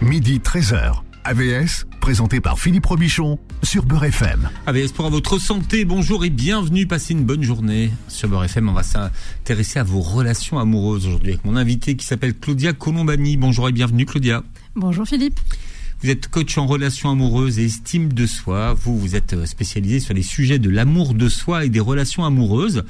midi 13h. AVS, présenté par Philippe Robichon sur Beurre FM. AVS pour votre santé, bonjour et bienvenue, passez une bonne journée. Sur Beurre FM, on va s'intéresser à vos relations amoureuses aujourd'hui avec mon invité qui s'appelle Claudia Colombani. Bonjour et bienvenue Claudia. Bonjour Philippe. Vous êtes coach en relations amoureuses et estime de soi. Vous, vous êtes euh, spécialisé sur les sujets de l'amour de soi et des relations amoureuses.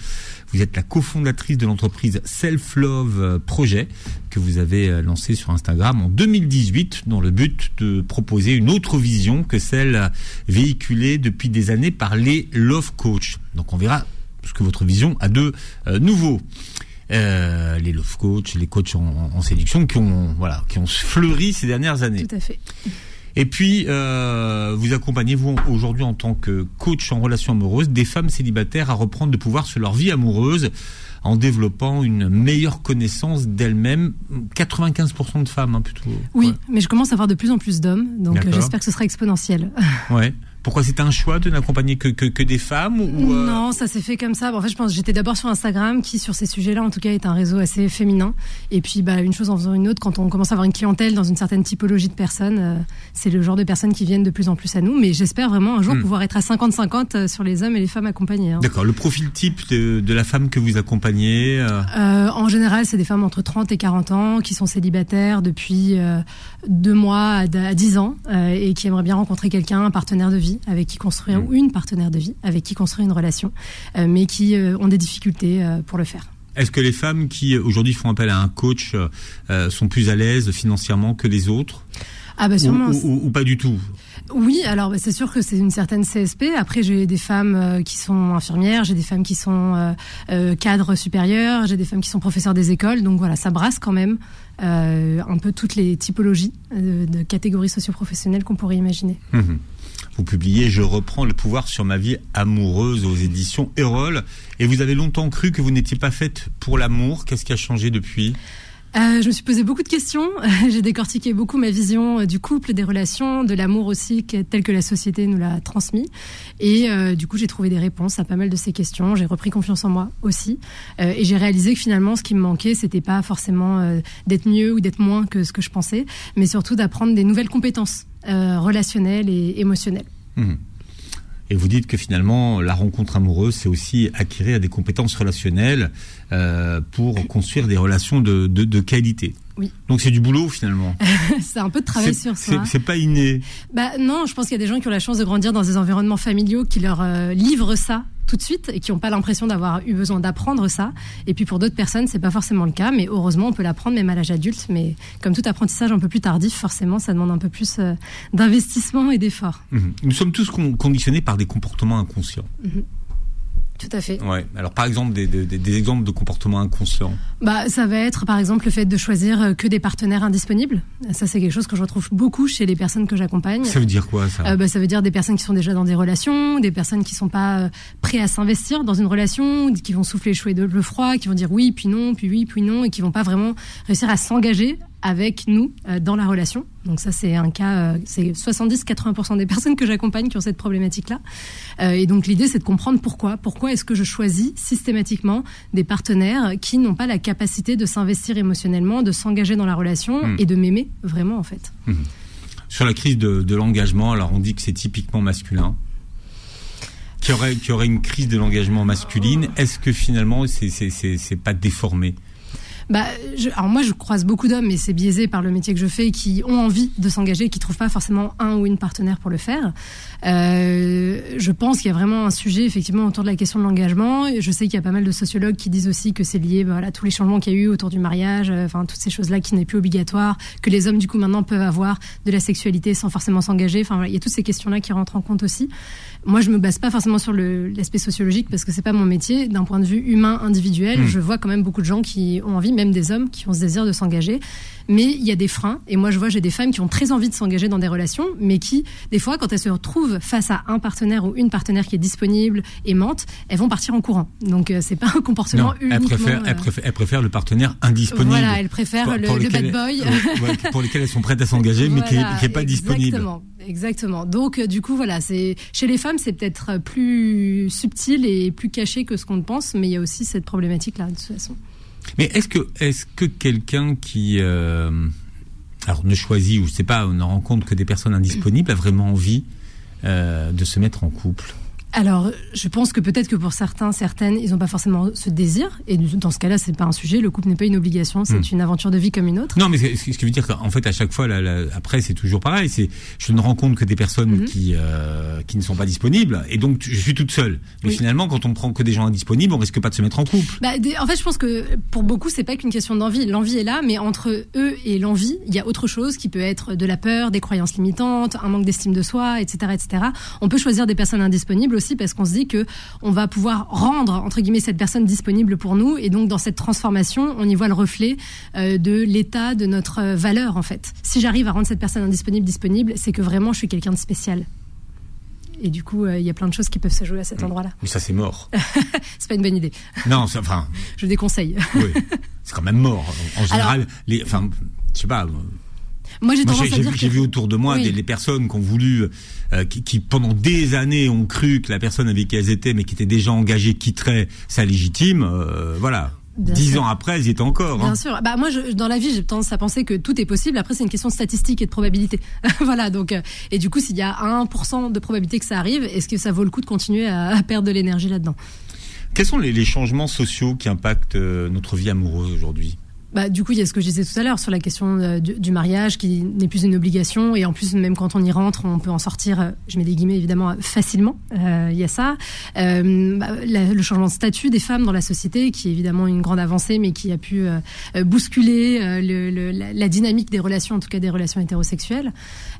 Vous êtes la cofondatrice de l'entreprise Self Love euh, Project que vous avez euh, lancé sur Instagram en 2018 dans le but de proposer une autre vision que celle véhiculée depuis des années par les Love Coach. Donc on verra ce que votre vision a de nouveau. Euh, les love coach, les coachs en, séduction qui ont voilà qui ont fleuri ces dernières années. Tout à fait. Et puis, euh, vous accompagnez, vous, aujourd'hui, en tant que coach en relation amoureuse, des femmes célibataires à reprendre de pouvoir sur leur vie amoureuse en développant une meilleure connaissance d'elles-mêmes. 95% de femmes, hein, plutôt. Oui, mais je commence à voir de plus en plus d'hommes, donc j'espère que ce sera exponentiel. Ouais. Pourquoi c'était un choix de n'accompagner que, que, des femmes ou euh Non, ça s'est fait comme ça. en fait, je pense j'étais d'abord sur Instagram, qui sur ces sujets-là, en tout cas, est un réseau assez féminin. Et puis, bah, une chose en faisant une autre, quand on commence à avoir une clientèle dans une certaine typologie de personnes, euh, c'est le genre de personnes qui viennent de plus en plus à nous. Mais j'espère vraiment un jour hmm. pouvoir être à 50-50 euh, sur les hommes et les femmes accompagnés. Hein. D'accord. Le profil type de, de, la femme que vous accompagnez En général, c'est des femmes entre 30 et 40 ans qui sont célibataires depuis deux mois à, à 10 ans et qui aimeraient bien rencontrer quelqu'un, un partenaire de vie avec qui construire, mm. ou une partenaire de vie avec qui construire une relation, euh, mais qui euh, ont des difficultés euh, pour le faire. Est-ce que les femmes qui aujourd'hui font appel à un coach sont plus à l'aise financièrement que les autres? Ah bah sûrement. Ou, pas du tout? Oui, alors bah, c'est sûr que c'est une certaine CSP. Après, j'ai des femmes qui sont infirmières, j'ai des femmes qui sont cadres supérieurs, j'ai des femmes qui sont professeurs des écoles. Donc voilà, ça brasse quand même un peu toutes les typologies de, catégories socioprofessionnelles qu'on pourrait imaginer. Mmh vous publiez Je reprends le pouvoir sur ma vie amoureuse aux éditions Erol. Et vous avez longtemps cru que vous n'étiez pas faite pour l'amour. Qu'est-ce qui a changé depuis? Euh, je me suis posé beaucoup de questions. J'ai décortiqué beaucoup ma vision euh, du couple, des relations, de l'amour aussi, tel que la société nous l'a transmis. Et euh, du coup, j'ai trouvé des réponses à pas mal de ces questions. J'ai repris confiance en moi aussi. et j'ai réalisé que finalement, ce qui me manquait, c'était pas forcément d'être mieux ou d'être moins que ce que je pensais, mais surtout d'apprendre des nouvelles compétences relationnelles et émotionnelles. Mmh. Et vous dites que finalement, la rencontre amoureuse, c'est aussi acquérir des compétences relationnelles euh, pour construire des relations de, de, de qualité. Oui. Donc c'est du boulot finalement. c'est un peu de travail sur soi. C'est pas inné. Bah non, je pense qu'il y a des gens qui ont la chance de grandir dans des environnements familiaux qui leur euh, livrent ça tout de suite et qui n'ont pas l'impression d'avoir eu besoin d'apprendre ça. Et puis pour d'autres personnes, c'est pas forcément le cas, mais heureusement, on peut l'apprendre même à l'âge adulte. Mais comme tout apprentissage un peu plus tardif, forcément, ça demande un peu plus euh, d'investissement et d'effort. Mhm. Nous sommes tous conditionnés par des comportements inconscients. Mhm. Tout à fait. Ouais. Alors, par exemple, des, des, des, exemples de comportements inconscients. Bah, ça va être, par exemple, le fait de choisir euh, que des partenaires indisponibles. Ça, c'est quelque chose que je retrouve beaucoup chez les personnes que j'accompagne. Ça veut dire quoi, ça euh, bah, Ça veut dire des personnes qui sont déjà dans des relations, des personnes qui sont pas euh, prêtes à s'investir dans une relation, qui vont souffler chaud et le froid, qui vont dire oui, puis non, puis oui, puis non, et qui vont pas vraiment réussir à s'engager avec nous euh, dans la relation. Donc ça, c'est un cas, euh, c'est 70-80% des personnes que j'accompagne qui ont cette problématique-là. Euh, et donc l'idée, c'est de comprendre pourquoi. Pourquoi est-ce que je choisis systématiquement des partenaires qui n'ont pas la capacité de s'investir émotionnellement, de s'engager dans la relation hmm. et de m'aimer vraiment, en fait. Hmm. Sur la crise de, de l'engagement, alors on dit que c'est typiquement masculin. Qui aurait, qui aurait une crise de l'engagement masculine, est-ce que finalement c'est pas déformé? Bah, je, alors moi, je croise beaucoup d'hommes, mais c'est biaisé par le métier que je fais, qui ont envie de s'engager, qui trouvent pas forcément un ou une partenaire pour le faire. Euh, je pense qu'il y a vraiment un sujet effectivement autour de la question de l'engagement. Je sais qu'il y a pas mal de sociologues qui disent aussi que c'est lié bah, voilà, à tous les changements qu'il y a eu autour du mariage, euh, enfin toutes ces choses-là qui n'est plus obligatoire, que les hommes du coup maintenant peuvent avoir de la sexualité sans forcément s'engager. Enfin, voilà, il y a toutes ces questions-là qui rentrent en compte aussi. Moi, je me base pas forcément sur l'aspect sociologique parce que c'est pas mon métier. D'un point de vue humain individuel, mmh. je vois quand même beaucoup de gens qui ont envie, même des hommes qui ont ce désir de s'engager. Mais il y a des freins. Et moi, je vois, j'ai des femmes qui ont très envie de s'engager dans des relations, mais qui, des fois, quand elles se retrouvent face à un partenaire ou une partenaire qui est disponible, aimante, elles vont partir en courant. Donc, euh, c'est pas un comportement non, uniquement... Elles préfèrent, le partenaire indisponible. Voilà, elles préfèrent le, bad boy. Euh, pour lesquels elles sont prêtes à s'engager, mais qui n'est pas disponible. Exactement. Donc, euh, du coup, voilà, c'est chez les femmes, c'est peut-être plus subtil et plus caché que ce qu'on pense, mais il y a aussi cette problématique-là, de toute façon. Mais est-ce que, est-ce que quelqu'un qui, euh, alors ne choisit ou je sais pas, on ne rencontre que des personnes indisponibles, a vraiment envie euh, de se mettre en couple? Alors, je pense que peut-être que pour certains, certaines, ils n'ont pas forcément ce désir. Et dans ce cas-là, c'est pas un sujet. Le couple n'est pas une obligation. C'est hmm. une aventure de vie comme une autre. Non, mais ce qui veut dire qu'en fait, à chaque fois, là, après, c'est toujours pareil. C'est, je ne rencontre que des personnes mhm. qui euh, qui ne sont pas disponibles, et donc je suis toute seule. Mais finalement, quand on prend que des gens indisponibles, on risque pas de se mettre en couple. Bah, en fait, je pense que pour beaucoup, c'est pas qu'une question d'envie. L'envie est là, mais entre eux et l'envie, il y a autre chose qui peut être de la peur, des croyances limitantes, un manque d'estime de soi, etc., etc. On peut choisir des personnes indisponibles aussi parce qu'on se dit que on va pouvoir rendre entre guillemets cette personne disponible pour nous et donc dans cette transformation on y voit le reflet euh, de l'état de notre valeur en fait si j'arrive à rendre cette personne indisponible disponible c'est que vraiment je suis quelqu'un de spécial et du coup, euh, il y a plein de choses qui peuvent se jouer à cet endroit-là. Mais ça, c'est mort. c'est pas une bonne idée. Non, enfin. Je déconseille. oui, c'est quand même mort. En, général, les, enfin, je sais pas. Moi, j'ai à J'ai vu autour de moi des, personnes qui ont voulu, euh, qui, pendant des années ont cru que la personne avec qui elles étaient, mais qui était déjà engagée, quitterait sa légitime. Euh, voilà. Dix ans après, elles y étaient encore. Bien hein. sûr. Bah moi, je, dans la vie, j'ai tendance à penser que tout est possible. Après, c'est une question de statistique et de probabilité. voilà. Donc, euh, et du coup, s'il y a 1% de probabilité que ça arrive, est-ce que ça vaut le coup de continuer à, perdre de l'énergie là-dedans? Quels sont les, les, changements sociaux qui impactent notre vie amoureuse aujourd'hui? Bah, du coup, il y a ce que je disais tout à l'heure sur la question euh, du, mariage qui n'est plus une obligation et en plus, même quand on y rentre, on peut en sortir, euh, je mets des guillemets évidemment, facilement. Euh, il y a ça. Bah, le changement de statut des femmes dans la société qui est évidemment une grande avancée mais qui a pu bousculer le, la, dynamique des relations, en tout cas des relations hétérosexuelles.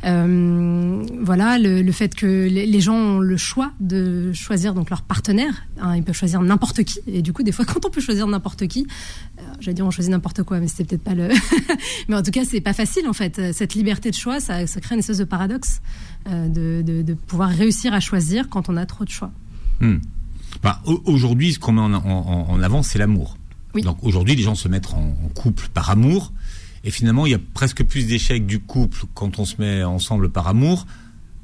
voilà, le, fait que les, gens ont le choix de choisir donc leur partenaire. Hein, ils peuvent choisir n'importe qui et du coup, des fois, quand on peut choisir n'importe qui, j'allais dire on choisit n'importe quoi, mais c'était peut-être pas le. mais en tout cas, c'est pas facile en fait. Cette liberté de choix, ça, ça crée une espèce de paradoxe euh, de, de, de, pouvoir réussir à choisir quand on a trop de choix. Hmm. Bah, aujourd'hui, ce qu'on met en, en, en avant, c'est l'amour. Oui. Donc aujourd'hui, les gens se mettent en, couple par amour, et finalement, il y a presque plus d'échecs du couple quand on se met ensemble par amour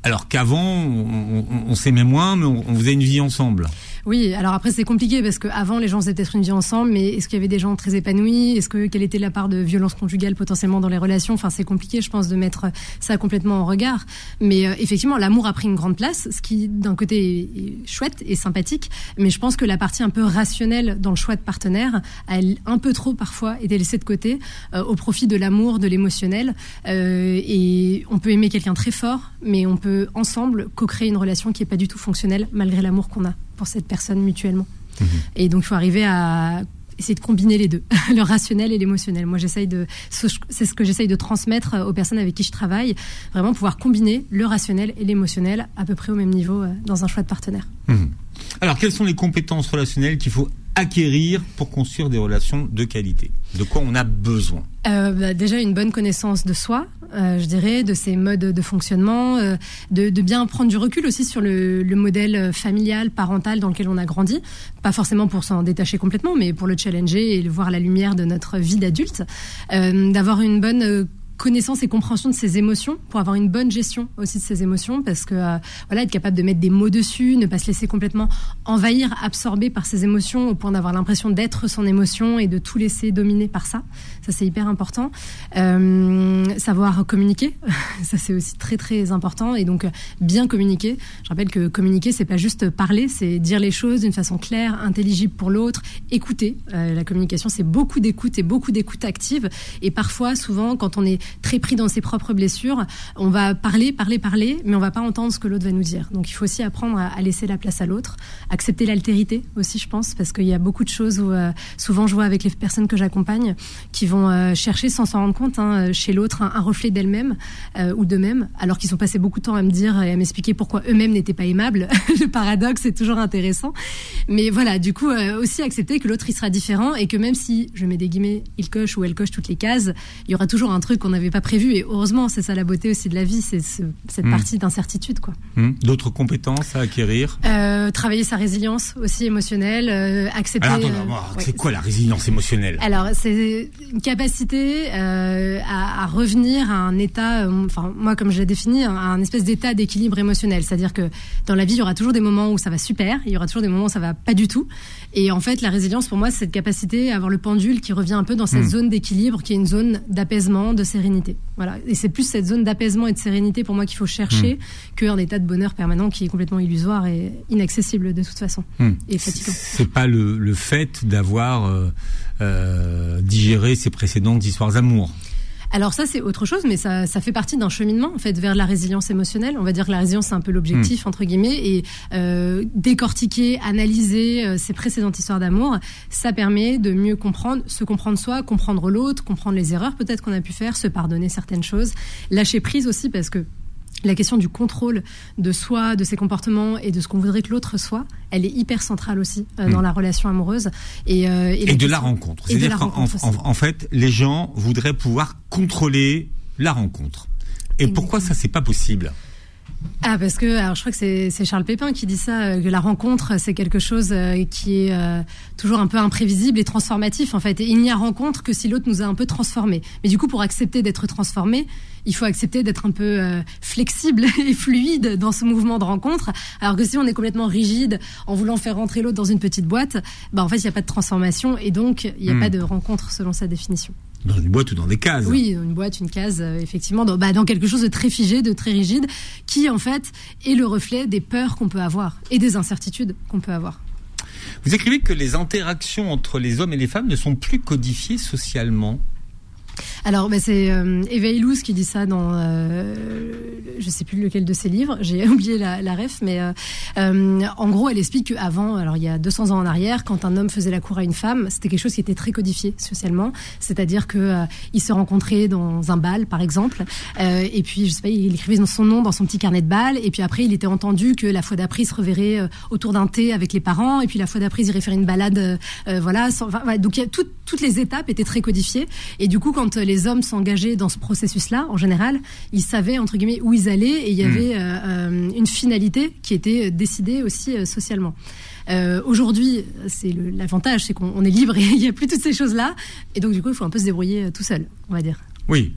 alors qu'avant, on, s'aimait moins, mais on, faisait une vie ensemble. Oui, alors après c'est compliqué parce qu'avant les gens faisaient peut-être une vie ensemble, mais est-ce qu'il y avait des gens très épanouis? Est-ce que quelle était la part de violence conjugale potentiellement dans les relations? Enfin, c'est compliqué, je pense, de mettre ça complètement en regard. Mais euh, effectivement, l'amour a pris une grande place, ce qui d'un côté est chouette et sympathique, mais je pense que la partie un peu rationnelle dans le choix de partenaire a un peu trop parfois été laissée de côté euh, au profit de l'amour, de l'émotionnel. Euh, et on peut aimer quelqu'un très fort, mais on peut ensemble co-créer une relation qui n'est pas du tout fonctionnelle malgré l'amour qu'on a pour cette personne mutuellement. Mhm. Et donc il faut arriver à essayer de combiner les deux, le rationnel et l'émotionnel. Moi, j'essaye de, c'est ce que j'essaye de transmettre aux personnes avec qui je travaille, vraiment pouvoir combiner le rationnel et l'émotionnel à peu près au même niveau euh, dans un choix de partenaire. Mhm. Alors, quelles sont les compétences relationnelles qu'il faut acquérir pour construire des relations de qualité? De quoi on a besoin? Euh, bah, Déjà une bonne connaissance de soi, euh, je dirais, de ses modes de fonctionnement, euh, de, bien prendre du recul aussi sur le, le, modèle familial, parental dans lequel on a grandi. Pas forcément pour s'en détacher complètement, mais pour le challenger et voir la lumière de notre vie d'adulte. D'avoir une bonne connaissance et compréhension de ses émotions pour avoir une bonne gestion aussi de ses émotions parce que euh, voilà être capable de mettre des mots dessus ne pas se laisser complètement envahir absorber par ses émotions au point d'avoir l'impression d'être son émotion et de tout laisser dominer par ça. Ça c'est hyper important. Euh, savoir communiquer ça c'est aussi très très important et donc bien communiquer. Je rappelle que communiquer c'est pas juste parler c'est dire les choses d'une façon claire intelligible pour l'autre écouter. Euh, la communication c'est beaucoup d'écoute et beaucoup d'écoute active. Et parfois souvent quand on est très pris dans ses propres blessures, on va parler, parler, parler, mais on va pas entendre ce que l'autre va nous dire. Donc il faut aussi apprendre à, laisser la place à l'autre, accepter l'altérité aussi, je pense, parce qu'il y a beaucoup de choses où euh, souvent je vois avec les personnes que j'accompagne qui vont euh, chercher sans s'en rendre compte hein, chez l'autre un, reflet d'elle-même euh, ou d'eux-mêmes, alors qu'ils ont passé beaucoup de temps à me dire et à m'expliquer pourquoi eux-mêmes n'étaient pas aimables. Le paradoxe est toujours intéressant, mais voilà, du coup aussi accepter que l'autre il sera différent et que même si je mets des guillemets, il coche ou elle coche toutes les cases, il y aura toujours un truc qu'on n'avait pas prévu. Et heureusement, c'est ça la beauté aussi de la vie, c'est cette hmm. partie d'incertitude. quoi. Hmm. D'autres compétences à acquérir? Euh, Travailler sa résilience aussi émotionnelle, euh, accepter. Alors, attends, c'est quoi la résilience émotionnelle? Alors, c'est une capacité euh, à, à, revenir à un état, enfin, moi, comme je l'ai défini, à un espèce d'état d'équilibre émotionnel. C'est-à-dire que dans la vie, il y aura toujours des moments où ça va super, il y aura toujours des moments où ça va pas du tout. Et en fait, la résilience, pour moi, c'est cette capacité à avoir le pendule qui revient un peu dans cette hmm. zone d'équilibre, qui est une zone d'apaisement, de sérénité sérénité. Voilà. Et c'est plus cette zone d'apaisement et de sérénité pour moi qu'il faut chercher mmh. qu'un état de bonheur permanent qui est complètement illusoire et inaccessible de toute façon mmh. et fatigant. C'est pas le, le fait d'avoir euh, euh, digéré ses précédentes histoires d'amour. Alors ça, c'est autre chose, mais ça, ça fait partie d'un cheminement en fait vers la résilience émotionnelle. On va dire que la résilience, c'est un peu l'objectif hmm. entre guillemets, et euh, décortiquer, analyser euh, ces précédentes histoires d'amour, ça permet de mieux comprendre, se comprendre soi, comprendre l'autre, comprendre les erreurs peut-être qu'on a pu faire, se pardonner certaines choses, lâcher prise aussi parce que la question du contrôle de soi, de ses comportements et de ce qu'on voudrait que l'autre soit, elle est hyper centrale aussi euh, dans hmm. la relation amoureuse. Et, euh, et, de la rencontre. C'est-à-dire qu'en en, fait, les gens voudraient pouvoir contrôler la rencontre. Et pourquoi ça, c'est pas possible? Ah parce que alors je crois que c'est Charles Pépin qui dit ça euh, que la rencontre c'est quelque chose euh, qui est euh, toujours un peu imprévisible et transformatif en fait. Et il n'y a rencontre que si l'autre nous a un peu transformé mais du coup pour accepter d'être transformé il faut accepter d'être un peu flexible et fluide dans ce mouvement de rencontre. Alors que si on est complètement rigide en voulant faire rentrer l'autre dans une petite boîte bah en fait il n'y a pas de transformation et donc il n'y a hmm. pas de rencontre selon sa définition dans une boîte ou dans des cases. Oui, dans une boîte, une case, euh, effectivement, dans, bah, dans quelque chose de très figé, de très rigide, qui en fait est le reflet des peurs qu'on peut avoir et des incertitudes qu'on peut avoir. Vous écrivez que les interactions entre les hommes et les femmes ne sont plus codifiées socialement. Alors, bah, c'est euh, Illouz qui dit ça dans, euh, je sais plus lequel de ses livres, j'ai oublié la, la, ref, mais euh, euh, en gros, elle explique qu'avant, alors il y a 200 ans en arrière, quand un homme faisait la cour à une femme, c'était quelque chose qui était très codifié socialement, c'est-à-dire que euh, il se rencontrait dans un bal, par exemple, et puis je sais pas, il écrivait son nom dans son petit carnet de bal, et puis après, il était entendu que la fois d'après, il se reverrait autour d'un thé avec les parents, et puis la fois d'après, il irait faire une balade, voilà. Sans, donc il y a tout, toutes les étapes étaient très codifiées, et du coup, quand hommes s'engageaient dans ce processus-là, en général, ils savaient entre guillemets où ils allaient et il y hmm. avait euh, euh, une finalité qui était décidée aussi euh, socialement. Aujourd'hui, c'est l'avantage, c'est qu'on est libre et il n'y a plus toutes ces choses-là. Et donc, du coup, il faut un peu se débrouiller tout seul, on va dire. Oui,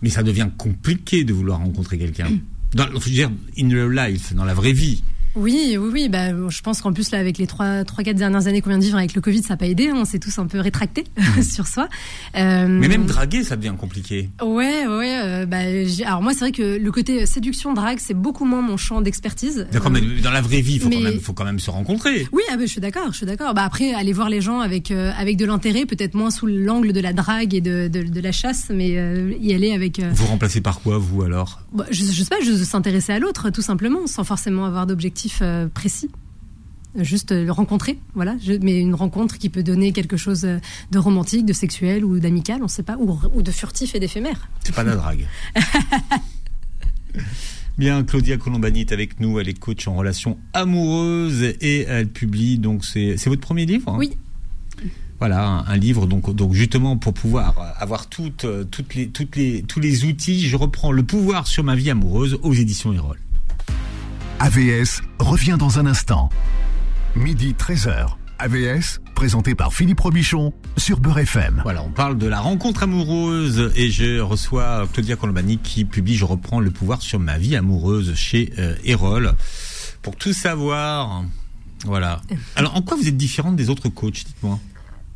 mais ça devient compliqué de vouloir rencontrer quelqu'un. Dans, je veux dire, in real life, dans la vraie vie. Oui, oui, oui. Bah, je pense qu'en plus là, avec les trois, trois, quatre dernières années qu'on vient de vivre avec le Covid, ça n'a pas aidé. Hein. On s'est tous un peu rétractés mmh. sur soi. Euh... Mais même draguer, ça devient compliqué. Ouais, ouais. Euh, bah, alors moi, c'est vrai que le côté séduction, drague, c'est beaucoup moins mon champ d'expertise. D'accord, mais dans la vraie vie, il faut, quand même, faut quand même se rencontrer. Oui, ah, bah, je suis d'accord, je suis d'accord. Bah, après, aller voir les gens avec euh, avec de l'intérêt, peut-être moins sous l'angle de la drague et de, de, de la chasse, mais euh, y aller avec. Euh, vous remplacez par quoi, vous alors? Bah, je, je sais pas, je s'intéresser à l'autre, tout simplement, sans forcément avoir d'objectif précis juste le rencontrer, voilà. mais une rencontre qui peut donner quelque chose de romantique, de sexuel ou d'amical, on ne sait pas, ou, de furtif et d'éphémère. C'est pas de la drague. Bien, Claudia Colombani est avec nous, elle est coach en relations amoureuses et elle publie donc c'est votre premier livre. Hein? Oui. Voilà, un, livre donc donc justement pour pouvoir avoir toutes toutes les toutes les tous les outils, je reprends le pouvoir sur ma vie amoureuse aux éditions Erol. AVS revient dans un instant. Midi 13h. AVS, présenté par Philippe Robichon sur Beurre FM. Voilà, on parle de la rencontre amoureuse et je reçois Claudia Colombani qui publie Je reprends le pouvoir sur ma vie amoureuse chez euh, Erol. Pour tout savoir, voilà. Alors, en quoi vous êtes différente des autres coachs, dites-moi?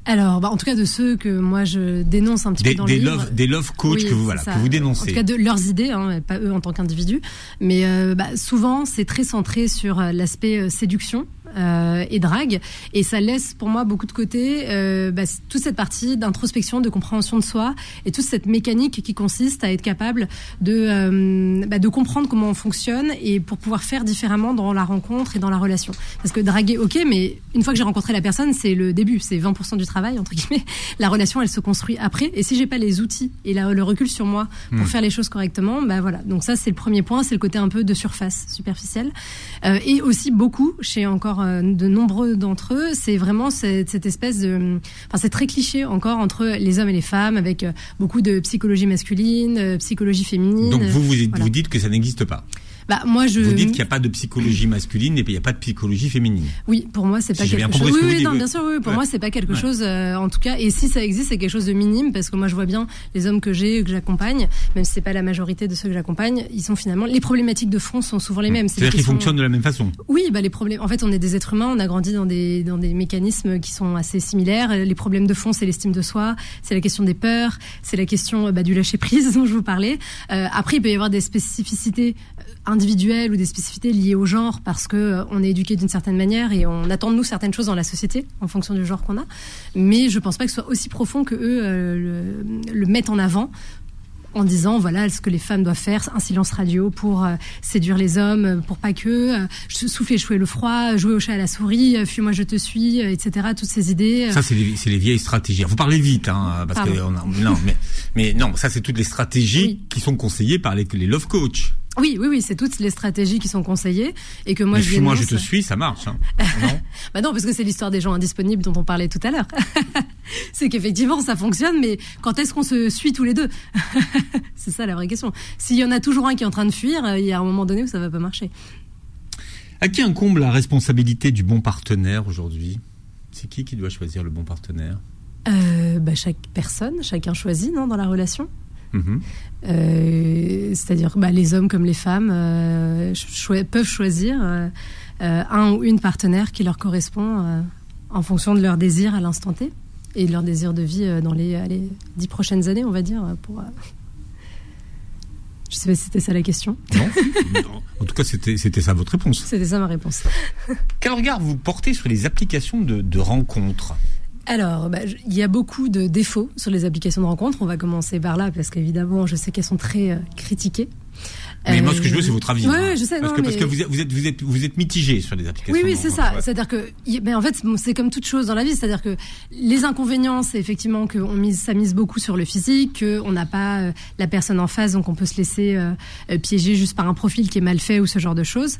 Alors, bah, en tout cas de ceux que moi je dénonce un petit peu dans des le love, Des love coach que vous voilà que vous dénoncez. En tout cas de leurs idées, hein, pas eux en tant qu'individus, mais euh, bah, souvent c'est très centré sur euh, l'aspect euh, séduction euh, et drague. Et ça laisse pour moi beaucoup de côté euh, bah, toute cette partie d'introspection, de compréhension de soi et toute cette mécanique qui consiste à être capable de, euh, bah, de comprendre comment on fonctionne et pour pouvoir faire différemment dans la rencontre et dans la relation. Parce que draguer, ok, mais une fois que j'ai rencontré la personne, c'est le début, c'est 20% du travail, entre guillemets. La relation, elle se construit après. Et si j'ai pas les outils et la, le recul sur moi pour hmm. faire les choses correctement, bah voilà. Donc ça, c'est le premier point, c'est le côté un peu de surface, superficielle. Euh, et aussi beaucoup, chez encore euh, de nombreux d'entre eux, c'est vraiment cette, cette, espèce de, enfin c'est très cliché encore entre les hommes et les femmes, avec euh, beaucoup de psychologie masculine, psychologie féminine. Donc vous vous, vous dites que ça n'existe pas. Bah moi je. Vous dites qu'il n'y a pas de psychologie masculine et il n'y a pas de psychologie féminine. Oui, pour moi c'est pas j'ai bien quelque compris chose. Oui, oui, non, bien sûr, oui. Pour Ouais. moi c'est pas quelque Ouais. chose, euh, en tout cas. Et si ça existe, c'est quelque chose de minime parce que moi je vois bien les hommes que j'ai, que j'accompagne, même si c'est pas la majorité de ceux que j'accompagne, ils sont finalement les problématiques de fond sont souvent les mêmes. C'est-à-dire qu'ils fonctionnent de la même façon. Oui, bah les problèmes. En fait, on est des êtres humains, on a grandi dans des dans des mécanismes qui sont assez similaires. Les problèmes de fond, c'est l'estime de soi, c'est la question des peurs, c'est la question euh, bah, du lâcher prise dont je vous parlais. Euh, après, il peut y avoir des spécificités individuelles ou des spécificités liées au genre parce que euh, on est éduqué d'une certaine manière et on attend de nous certaines choses dans la société en fonction du genre qu'on a. Mais je pense pas que ce soit aussi profond que eux euh, le, le mettent en avant en disant voilà ce que les femmes doivent faire, un silence radio pour euh, séduire les hommes, pour pas que souffler, jouer le froid, jouer au chat à la souris, fuis-moi je te suis, etc. Toutes ces idées. Ça, c'est les, vieilles stratégies. Vous parlez vite, hein, parce que Pardon. on a- non, mais, mais non, ça, c'est toutes les stratégies Oui. qui sont conseillées par les, les love coach. Oui, oui, oui, c'est toutes les stratégies qui sont conseillées et que moi mais je suis-moi, je dénonce. te suis, ça marche. Hein. non Bah non, parce que c'est l'histoire des gens indisponibles dont on parlait tout à l'heure. c'est qu'effectivement ça fonctionne, mais quand est-ce qu'on se suit tous les deux C'est ça la vraie question. S'il y en a toujours un qui est en train de fuir, euh, il y a un moment donné où ça va pas marcher. À qui incombe la responsabilité du bon partenaire aujourd'hui? C'est qui qui doit choisir le bon partenaire? Euh, bah, chaque personne, chacun choisit, non, dans la relation? Mhm. Euh, c'est-à-dire bah, les hommes comme les femmes euh, peuvent choisir euh, un ou une partenaire qui leur correspond euh, en fonction de leurs désirs à l'instant T et de leurs désirs de vie euh, dans les, dix prochaines années, on va dire. Pour, euh, Je sais pas si c'était ça la question. Non Non. En tout cas, c'était c'était ça votre réponse. C'était ça ma réponse. Quel regard vous portez sur les applications de, de rencontres? Alors, bah, il y a beaucoup de défauts sur les applications de rencontres. On va commencer par là parce qu'évidemment, je sais qu'elles sont très euh, critiquées. Mais moi, Euh, ce que je veux, c'est votre avis. Hein. ouais, je sais. Parce non, que, parce mais- que vous êtes, vous êtes, vous êtes, vous êtes mitigé sur les applications. Oui, oui, c'est ça. ouais. C'est-à-dire que, mais en fait, c'est comme toute chose dans la vie. C'est-à-dire que les inconvénients, c'est effectivement qu'on mise, ça mise beaucoup sur le physique, qu'on n'a pas euh, la personne en face, donc on peut se laisser euh, piéger juste par un profil qui est mal fait ou ce genre de choses.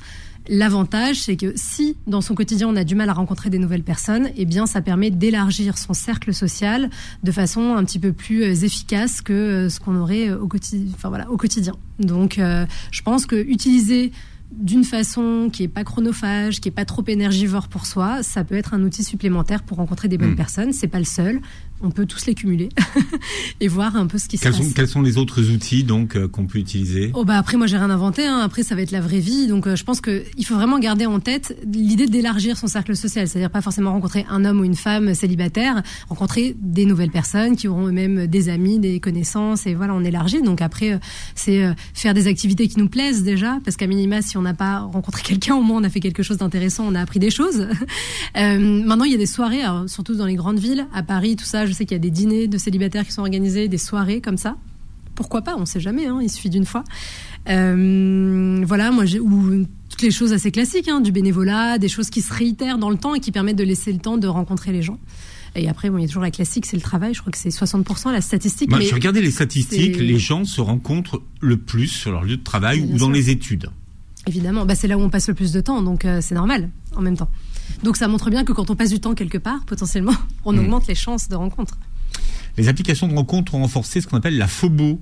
L'avantage, c'est que si dans son quotidien on a du mal à rencontrer des nouvelles personnes, eh bien, ça permet d'élargir son cercle social de façon un petit peu plus euh, efficace que euh, ce qu'on aurait euh, au quotidien. Enfin voilà, au quotidien. Donc, euh, je pense que utiliser d'une façon qui est pas chronophage, qui est pas trop énergivore pour soi, ça peut être un outil supplémentaire pour rencontrer des bonnes Mm. personnes. C'est pas le seul. On peut tous les cumuler et voir un peu ce qui se passe. quels sont les autres outils donc euh, qu'on peut utiliser? Oh bah après moi j'ai rien inventé hein. après ça va être la vraie vie. Donc euh, je pense que il faut vraiment garder en tête l'idée d'élargir son cercle social. C'est-à-dire pas forcément rencontrer un homme ou une femme célibataire rencontrer des nouvelles personnes qui auront eux-mêmes des amis des connaissances et voilà on élargit. Donc après euh, c'est faire des activités qui nous plaisent déjà. Parce qu'à minima si on n'a pas rencontré quelqu'un au moins on a fait quelque chose d'intéressant on a appris des choses. Maintenant il y a des soirées alors, surtout dans les grandes villes à Paris tout ça je sais qu'il y a des dîners de célibataires qui sont organisés des soirées comme ça pourquoi pas, on sait jamais, hein, il suffit d'une fois. Euh, voilà, moi j'ai ou toutes les choses assez classiques, hein, du bénévolat, des choses qui se réitèrent dans le temps et qui permettent de laisser le temps de rencontrer les gens. Et après, bon, il y a toujours la classique, c'est le travail. Je crois que c'est 60% la statistique. Bah, mais Je regardais les statistiques, les gens se rencontrent le plus sur leur lieu de travail ou dans sûr. les études. évidemment, bah, c'est là où on passe le plus de temps, donc euh, c'est normal en même temps. Donc ça montre bien que quand on passe du temps quelque part, potentiellement, on Mm. augmente les chances de rencontre. Les applications de rencontres ont renforcé ce qu'on appelle la phobo.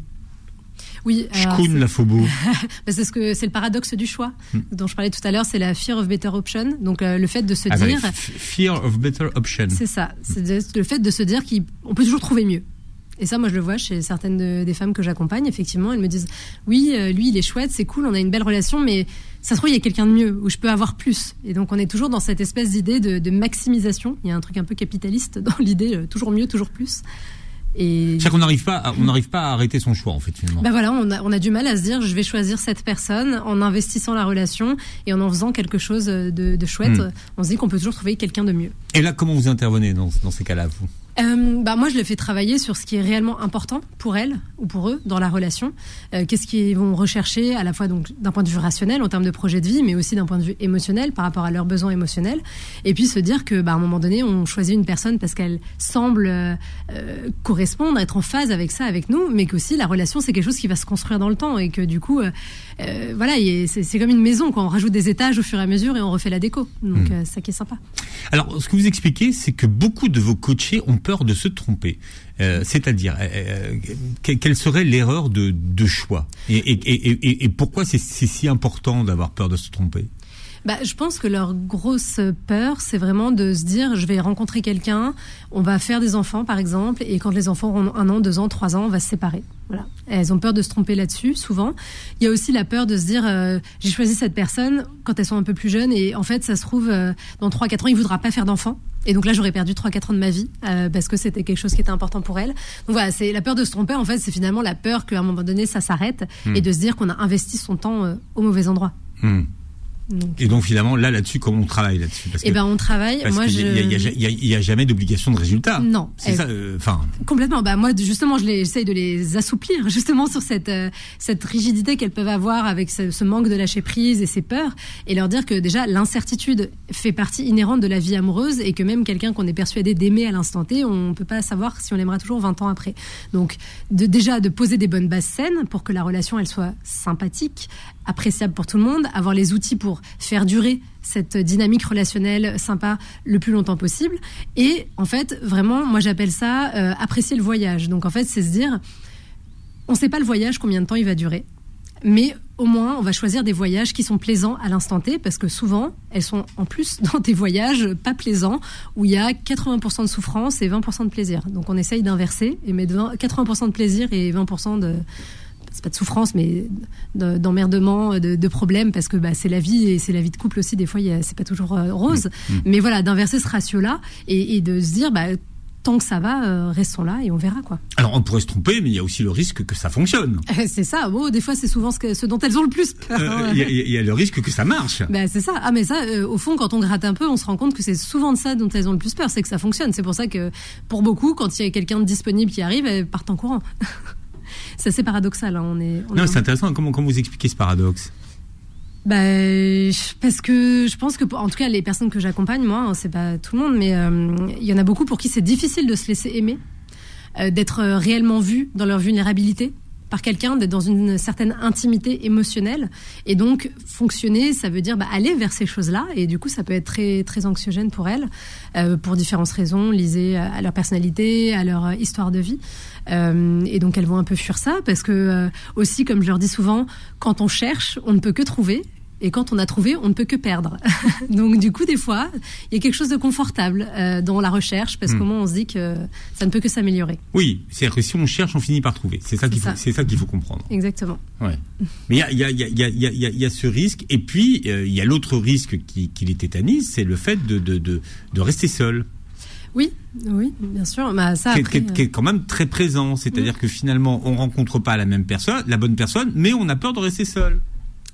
Oui, alors, Shkoun, la phobo. Bah, c'est ce que c'est le paradoxe du choix Hmm. dont je parlais tout à l'heure. C'est la fear of better option. Donc euh, le fait de se Attendez, dire, f- fear of better option. c'est ça, c'est de- le fait de se dire qu'on peut toujours trouver mieux. Et ça, moi, je le vois chez certaines de- des femmes que j'accompagne. Effectivement, elles me disent, oui, euh, lui, il est chouette, c'est cool, on a une belle relation, mais ça se trouve, il y a quelqu'un de mieux où je peux avoir plus. Et donc, on est toujours dans cette espèce d'idée de, de maximisation. Il y a un truc un peu capitaliste dans l'idée, euh, toujours mieux, toujours plus. Et C'est-à-dire qu'on n'arrive pas, à- on n'arrive pas à arrêter son choix en fait finalement. bah voilà, on a, on a du mal à se dire je vais choisir cette personne en investissant la relation et en en faisant quelque chose de, de chouette. Hmm. On se dit qu'on peut toujours trouver quelqu'un de mieux. Et là, comment vous intervenez dans, dans ces cas-là, vous? Euh, bah moi, je les fais travailler sur ce qui est réellement important pour elles ou pour eux dans la relation. Euh, Qu'est-ce qu'ils vont rechercher à la fois donc d'un point de vue rationnel en termes de projet de vie, mais aussi d'un point de vue émotionnel par rapport à leurs besoins émotionnels. Et puis se dire que, bah, à un moment donné, on choisit une personne parce qu'elle semble euh, correspondre, être en phase avec ça, avec nous, mais qu'aussi la relation c'est quelque chose qui va se construire dans le temps et que du coup, euh, voilà, c'est comme une maison quand on rajoute des étages au fur et à mesure et on refait la déco. Donc c'est ça qui est sympa. Alors, ce que vous expliquez, c'est que beaucoup de vos coachés ont peur de se tromper. Euh, c'est-à-dire, euh, quelle serait l'erreur de, choix? Et pourquoi c'est si important d'avoir peur de se tromper? Bah, je pense que leur grosse peur, c'est vraiment de se dire, je vais rencontrer quelqu'un, on va faire des enfants, par exemple, et quand les enfants auront un an, deux ans, trois ans, on va se séparer. Voilà. Elles ont peur de se tromper là-dessus, souvent. Il y a aussi la peur de se dire, euh, j'ai choisi cette personne quand elles sont un peu plus jeunes, et en fait, ça se trouve, euh, dans trois, quatre ans, il voudra pas faire d'enfants. Et donc là, j'aurais perdu trois, quatre ans de ma vie euh, parce que c'était quelque chose qui était important pour elle. Donc voilà, c'est la peur de se tromper. En fait, c'est finalement la peur qu'à un moment donné, ça s'arrête et de se dire qu'on a investi son temps au mauvais endroit. Et donc finalement là là-dessus comment on travaille là-dessus? Eh ben on travaille. moi je il y, a, jamais d'obligation de résultat. Non. C'est ça. Euh, enfin. complètement. Bah moi justement je j'essaye de les assouplir justement sur cette euh, cette rigidité qu'elles peuvent avoir avec ce, manque de lâcher prise et ces peurs et leur dire que déjà l'incertitude fait partie inhérente de la vie amoureuse et que même quelqu'un qu'on est persuadé d'aimer à l'instant T on peut pas savoir si on l'aimera toujours 20 ans après. Donc de, déjà de poser des bonnes bases saines pour que la relation elle soit sympathique, appréciable pour tout le monde, avoir les outils pour faire durer cette dynamique relationnelle sympa le plus longtemps possible. Et en fait, vraiment, moi j'appelle ça euh, apprécier le voyage. Donc en fait, c'est se dire, on ne sait pas le voyage combien de temps il va durer, mais au moins on va choisir des voyages qui sont plaisants à l'instant T, parce que souvent elles sont en plus dans des voyages pas plaisants où il y a 80% de souffrance et 20% de plaisir. Donc on essaye d'inverser et mettre 80% de plaisir et 20% de c'est pas de souffrance, mais d'emmerdement, de, de, problèmes, parce que bah, c'est la vie et c'est la vie de couple aussi. Des fois, c'est pas toujours euh, rose. Mm. Mm. Mais voilà, d'inverser ce ratio-là et, de se dire, bah, tant que ça va, euh, restons là et on verra quoi. Alors on pourrait se tromper, mais il y a aussi le risque que ça fonctionne. c'est ça. Bon, des fois c'est souvent ce, que, ce, dont elles ont le plus peur. Euh, il y, a le risque que ça marche. Ben, c'est ça. Ah mais ça, au fond, quand on gratte un peu, on se rend compte que c'est souvent de ça dont elles ont le plus peur, c'est que ça fonctionne. C'est pour ça que pour beaucoup, quand il y a quelqu'un de disponible qui arrive, elles partent en courant. c'est assez paradoxal. Hein, on est, non, c'est intéressant. Comment, comment vous expliquez ce paradoxe? Bah, parce que je pense que, en tout cas, les personnes que j'accompagne, moi, hein, c'est pas tout le monde, mais euh, il y en a beaucoup pour qui c'est difficile de se laisser aimer, euh, d'être euh, réellement vu dans leur vulnérabilité par quelqu'un, d'être dans une certaine intimité émotionnelle. Et donc, fonctionner, ça veut dire bah, aller vers ces choses-là. Et du coup, ça peut être très, très anxiogène pour elles, euh, pour différentes raisons, liées à leur personnalité, à leur histoire de vie. Euh, et donc, elles vont un peu fuir ça, parce que euh, aussi, comme je leur dis souvent, quand on cherche, on ne peut que trouver. Et quand on a trouvé, on ne peut que perdre. Donc du coup, des fois, il y a quelque chose de confortable euh, dans la recherche parce hmm. qu'au moins on se dit que ça ne peut que s'améliorer. Oui, c'est-à-dire que si on cherche, on finit par trouver. C'est ça qu'il faut, c'est ça qu'il faut comprendre. Exactement. Ouais. Mais il y a, y, a, y, a, y, a, y a ce risque, et puis il y a l'autre risque qui, qui les tétanise, c'est le fait de, de, de, de rester seul. Oui, oui, bien sûr. Bah, ça, qui, est, qui, est, quand même très présent. C'est-à-dire que finalement, on rencontre pas la même personne, la bonne personne, mais on a peur de rester seul.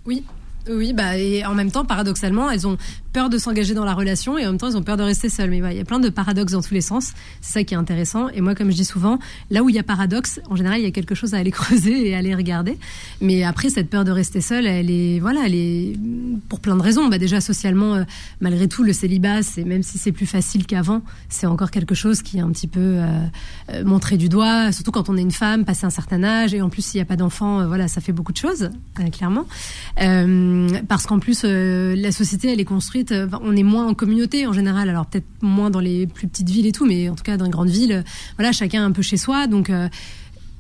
Oui, oui, bah, et en même temps, paradoxalement, elles ont peur de s'engager dans la relation et en même temps, elles ont peur de rester seules. Mais il y a plein de paradoxes dans tous les sens. C'est ça qui est intéressant. Et moi, comme je dis souvent, là où il y a paradoxe, en général, il y a quelque chose à aller creuser et à aller regarder. Mais après, cette peur de rester seule, elle est, voilà, elle est pour plein de raisons. Bah, déjà, socialement, euh, malgré tout, le célibat, c'est même si c'est plus facile qu'avant, c'est encore quelque chose qui est un petit peu euh, euh, montré du doigt, surtout quand on est une femme, passé un certain âge. Et en plus, s'il n'y a pas d'enfant, voilà, ça fait beaucoup de choses, clairement. parce qu'en plus, la société, elle est construite on est moins en communauté en général. Alors peut-être moins dans les plus petites villes et tout, mais en tout cas dans les grandes villes, voilà, chacun un peu chez soi. Donc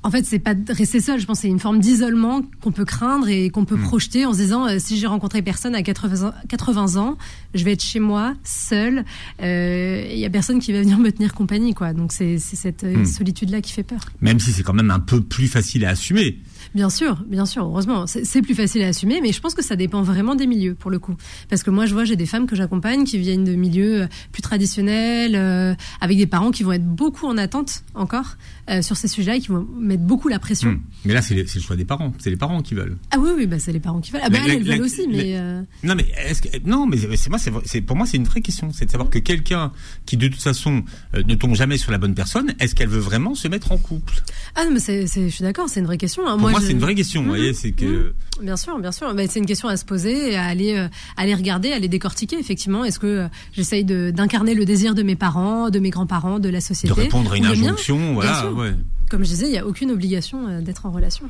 en fait, c'est pas de rester seul. Je pense c'est une forme d'isolement qu'on peut craindre et qu'on peut hmm. projeter en se disant euh, si j'ai rencontré personne à 80 ans, je vais être chez moi, seul. Il y a personne qui va venir me tenir compagnie, quoi. Donc c'est cette hmm. solitude-là qui fait peur. Même si c'est quand même un peu plus facile à assumer. Bien sûr, bien sûr, heureusement. C'est plus facile à assumer, mais je pense que ça dépend vraiment des milieux, pour le coup. Parce que moi, je vois, j'ai des femmes que j'accompagne qui viennent de milieux euh, plus traditionnels, euh, avec des parents qui vont être beaucoup en attente encore euh, sur ces sujets et qui vont mettre beaucoup la pression. Hmm. Mais là, c'est le, choix des parents. C'est les parents qui veulent. Ah oui, oui, bah, c'est les parents qui veulent. Ah bah, elles, veulent aussi, mais... Non, mais, que... non, mais c'est moi, c'est pour moi, c'est une vraie question. C'est de savoir que quelqu'un qui, de toute façon, ne tombe jamais sur la bonne personne, est-ce qu'elle veut vraiment se mettre en couple? Ah non, mais je suis d'accord, c'est une vraie question. Hein. moi, c'est une vraie question. Vous mhm. voyez, c'est que. Mhm. Bien sûr, bien sûr. c'est une question à se poser, à aller, euh, aller regarder, à aller décortiquer. Effectivement, est-ce que euh, j'essaye d'incarner le désir de mes parents, de mes grands-parents, de la société, de répondre à une injonction, voilà. Ouais. Comme je disais, il n'y a aucune obligation euh, d'être en relation.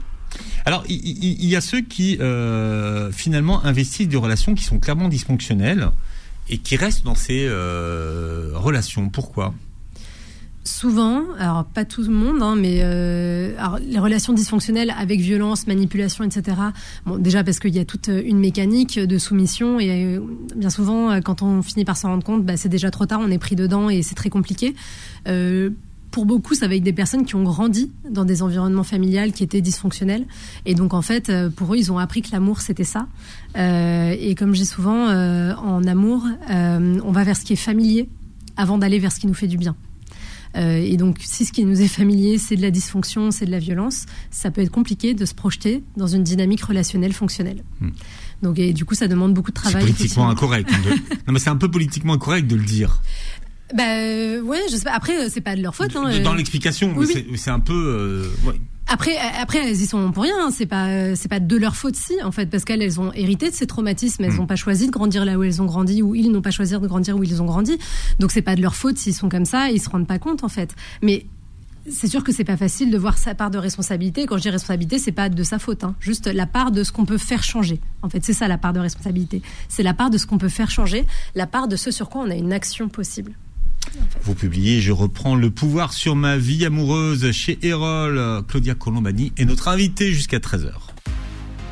Alors, il, y a ceux qui finalement investissent des relations qui sont clairement dysfonctionnelles et qui restent dans ces relations. Pourquoi? Souvent, alors pas tout le monde, hein, mais euh, les relations dysfonctionnelles avec violence, manipulation, etc. Bon, déjà parce qu'il y a toute une mécanique de soumission et euh, bien souvent, euh, quand on finit par s'en rendre compte, bah, c'est déjà trop tard, on est pris dedans et c'est très compliqué. Euh, pour beaucoup, ça va avec des personnes qui ont grandi dans des environnements familiales qui étaient dysfonctionnels. Et donc, en fait, euh, pour eux, ils ont appris que l'amour, c'était ça. Euh, et comme dis souvent, euh, en amour, euh, on va vers ce qui est familier avant d'aller vers ce qui nous fait du bien. Euh, et donc, si ce qui nous est familier, c'est de la dysfonction, c'est de la violence, ça peut être compliqué de se projeter dans une dynamique relationnelle fonctionnelle. Hmm. Donc, et du coup, ça demande beaucoup de C'est travail. politiquement effectivement. incorrect. hein, de- Non, mais c'est un peu politiquement incorrect de le dire. Bah euh, ouais, je sais pas. Après, euh, c'est pas de leur faute. Hein, Dans l'explication, oui, c'est- c'est un peu. euh, ouais. Après, après, elles y sont pour rien. hein. C'est pas, euh, c'est pas de leur faute si, en fait, parce qu'elles, elles ont hérité de ces traumatismes. Elles Mm. n'ont pas choisi de grandir là où elles ont grandi, ou ils n'ont pas choisi de grandir où ils ont grandi. Donc c'est pas de leur faute s'ils sont comme ça. Ils se rendent pas compte, en fait. Mais c'est sûr que c'est pas facile de voir sa part de responsabilité. Quand je dis responsabilité, c'est pas de sa faute, hein. juste la part de ce qu'on peut faire changer. En fait, c'est ça la part de responsabilité. C'est la part de ce qu'on peut faire changer, la part de ce sur quoi on a une action possible. Vous publiez Je reprends le pouvoir sur ma vie amoureuse chez Erol. Claudia Colombani est notre invitée jusqu'à 13h.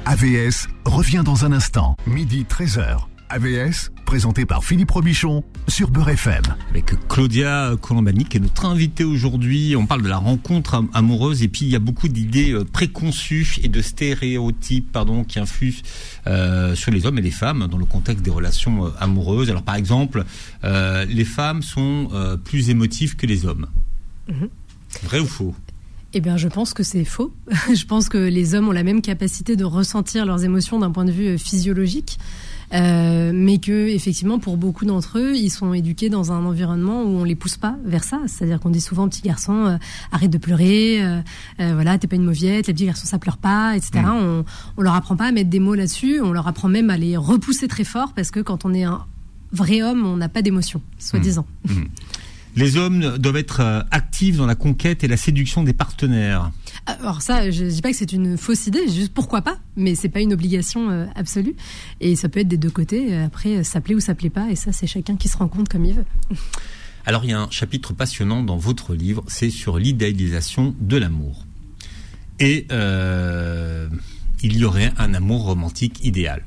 AVS revient dans un instant, midi 13h. AVS, présenté par Philippe Robichon sur Beurre FM. Avec Claudia Colombani qui est notre invitée aujourd'hui. On parle de la rencontre am- amoureuse et puis il y a beaucoup d'idées euh, préconçues et de stéréotypes pardon, qui influent euh, sur les hommes et les femmes dans le contexte des relations euh, amoureuses. Alors par exemple, euh, les femmes sont euh, plus émotives que les hommes. Mhm. Vrai ou faux? Eh bien, je pense que c'est faux. je pense que les hommes ont la même capacité de ressentir leurs émotions d'un point de vue euh, physiologique. Euh, mais que effectivement pour beaucoup d'entre eux ils sont éduqués dans un environnement où on les pousse pas vers ça. C'est-à-dire qu'on dit souvent aux petits garçons euh, arrête de pleurer euh, euh, voilà t'es pas une mauviette les petits garçons ça pleure pas etc Mm. on, on leur apprend pas à mettre des mots là-dessus. On leur apprend même à les repousser très fort parce que quand on est un vrai homme on n'a pas d'émotion soi-disant Les hommes doivent être euh, actifs dans la conquête et la séduction des partenaires. Alors ça, je dis pas que c'est une fausse idée, juste pourquoi pas, mais c'est pas une obligation euh, absolue. Et ça peut être des deux côtés. Euh, Après, ça plaît ou ça plaît pas, et ça, c'est chacun qui se rend compte comme il veut. Alors il y a un chapitre passionnant dans votre livre, c'est sur l'idéalisation de l'amour. Et euh, il y aurait un amour romantique idéal.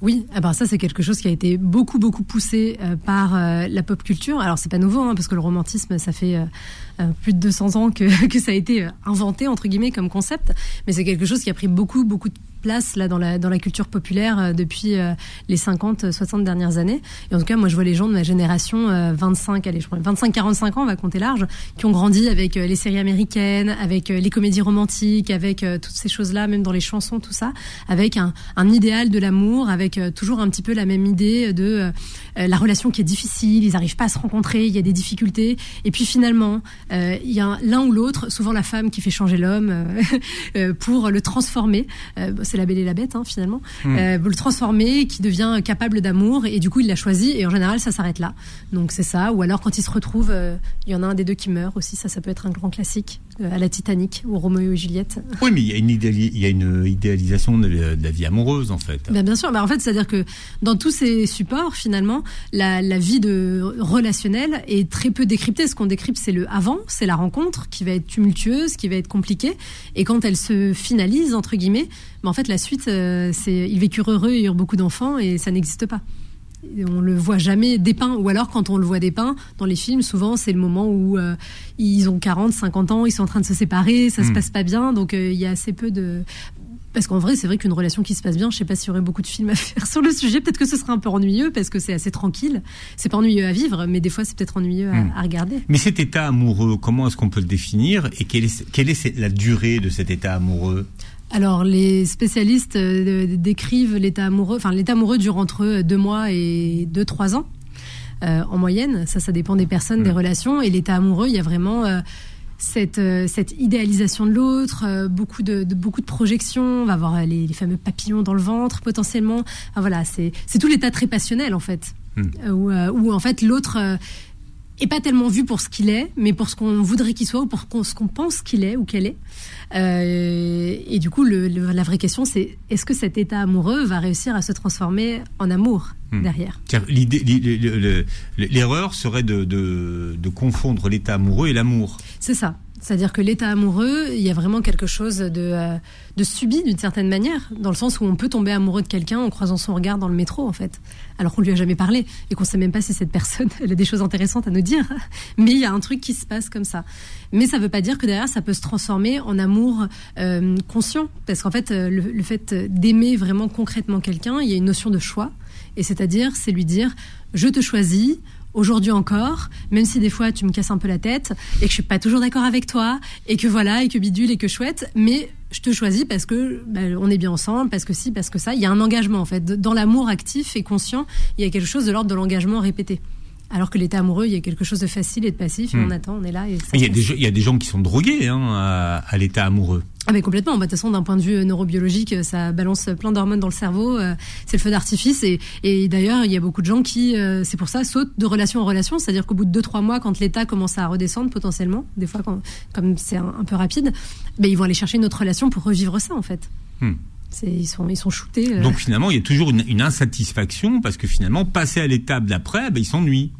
Oui, ah ben ça c'est quelque chose qui a été beaucoup beaucoup poussé euh, par euh, la pop culture. Alors c'est pas nouveau hein, parce que le romantisme ça fait euh, plus de 200 ans que, que ça a été inventé entre guillemets comme concept, mais c'est quelque chose qui a pris beaucoup beaucoup de place là dans la dans la culture populaire euh, depuis euh, les 50 60 dernières années. Et en tout cas, moi je vois les gens de ma génération euh, 25 allez, je crois 25 45 ans, on va compter large, qui ont grandi avec euh, les séries américaines, avec euh, les comédies romantiques, avec euh, toutes ces choses-là, même dans les chansons tout ça, avec un, un idéal de l'amour, avec euh, toujours un petit peu la même idée de euh, euh, la relation qui est difficile, ils n'arrivent pas à se rencontrer, il y a des difficultés, et puis finalement, euh, il y a l'un ou l'autre, souvent la femme qui fait changer l'homme euh, euh, pour le transformer. C'est la belle et la bête hein, finalement, euh, le transformer, qui devient capable d'amour, et du coup il l'a choisi, et en général ça s'arrête là. Donc c'est ça. Ou alors quand ils se retrouvent, euh, il y en a un des deux qui meurt aussi, ça ça peut être un grand classique euh, à la Titanic ou Roméo et Juliette. Oui, mais il y a une, idéali- il y a une idéalisation de, de la vie amoureuse en fait. Ben, bien sûr, ben, en fait, c'est-à-dire que dans tous ces supports, finalement, la, la vie de relationnelle est très peu décryptée. Ce qu'on décrypte, c'est le avant, c'est la rencontre qui va être tumultueuse, qui va être compliquée. Et quand elle se finalise, entre guillemets, ben, en fait, la suite, euh, c'est ils vécurent heureux, ils eurent beaucoup d'enfants et ça n'existe pas. On le voit jamais dépeint, ou alors quand on le voit dépeint dans les films, souvent c'est le moment où euh, ils ont 40, 50 ans, ils sont en train de se séparer, ça se Mm. passe pas bien, donc euh, il y a assez peu de. Parce qu'en vrai, c'est vrai qu'une relation qui se passe bien, je sais pas s'il y aurait beaucoup de films à faire sur le sujet. Peut-être que ce serait un peu ennuyeux parce que c'est assez tranquille. C'est pas ennuyeux à vivre, mais des fois c'est peut-être ennuyeux à, Mm. à regarder. Mais cet état amoureux, comment est-ce qu'on peut le définir et quelle est, quelle est la durée de cet état amoureux? Alors, les spécialistes euh, décrivent l'état amoureux. Enfin, l'état amoureux dure entre deux mois et deux, trois ans euh, en moyenne. Ça, ça dépend des personnes, des Mm. relations. Et l'état amoureux, il y a vraiment euh, cette, cette idéalisation de l'autre, beaucoup de, de- beaucoup de projections. On va avoir les, les fameux papillons dans le ventre potentiellement. Enfin, voilà, c'est tout l'état très passionnel en fait, Mm. Euh, où, où en fait l'autre et pas tellement vu pour ce qu'il est, mais pour ce qu'on voudrait qu'il soit ou pour ce qu'on pense qu'il est ou qu'elle est. Euh, et du coup, le, la vraie question, c'est est-ce que cet état amoureux va réussir à se transformer en amour hmm. derrière? L'erreur serait de, de, de confondre l'état amoureux et l'amour. C'est ça. C'est-à-dire que l'état amoureux, il y a vraiment quelque chose de, euh, de subi d'une certaine manière, dans le sens où on peut tomber amoureux de quelqu'un en croisant son regard dans le métro, en fait, alors qu'on lui a jamais parlé et qu'on sait même pas si cette personne a des choses intéressantes à nous dire. Mais il y a un truc qui se passe comme ça. Mais ça veut pas dire que derrière ça peut se transformer en amour euh, conscient, parce qu'en fait, euh, le fait d'aimer vraiment concrètement quelqu'un, il y a une notion de choix, et c'est-à-dire c'est lui dire je te choisis aujourd'hui encore, même si des fois tu me casses un peu la tête et que je suis pas toujours d'accord avec toi et que voilà et que bidule et que chouette, mais je te choisis parce que bah, on est bien ensemble, parce que si, parce que ça. Il y a un engagement en fait dans l'amour actif et conscient. Il y a quelque chose de l'ordre de l'engagement répété. Alors que l'état amoureux, il y a quelque chose de facile et de passif, et on hmm. attend, on est là. Et il, y a des, il y a des gens qui sont drogués hein, à, l'état amoureux. Ah mais complètement. Bah, de toute façon, d'un point de vue neurobiologique, ça balance plein d'hormones dans le cerveau. Euh, c'est le feu d'artifice. Et, et d'ailleurs, il y a beaucoup de gens qui, euh, c'est pour ça, sautent de relation en relation. C'est-à-dire qu'au bout de deux trois mois, quand l'état commence à redescendre potentiellement, des fois, quand, comme c'est un, peu rapide, ben ils vont aller chercher une autre relation pour revivre ça en fait. Hmm. Ils sont, shootés. Euh. Donc finalement, il y a toujours une, une insatisfaction parce que finalement, passer à l'étape d'après, ben, ils s'ennuient.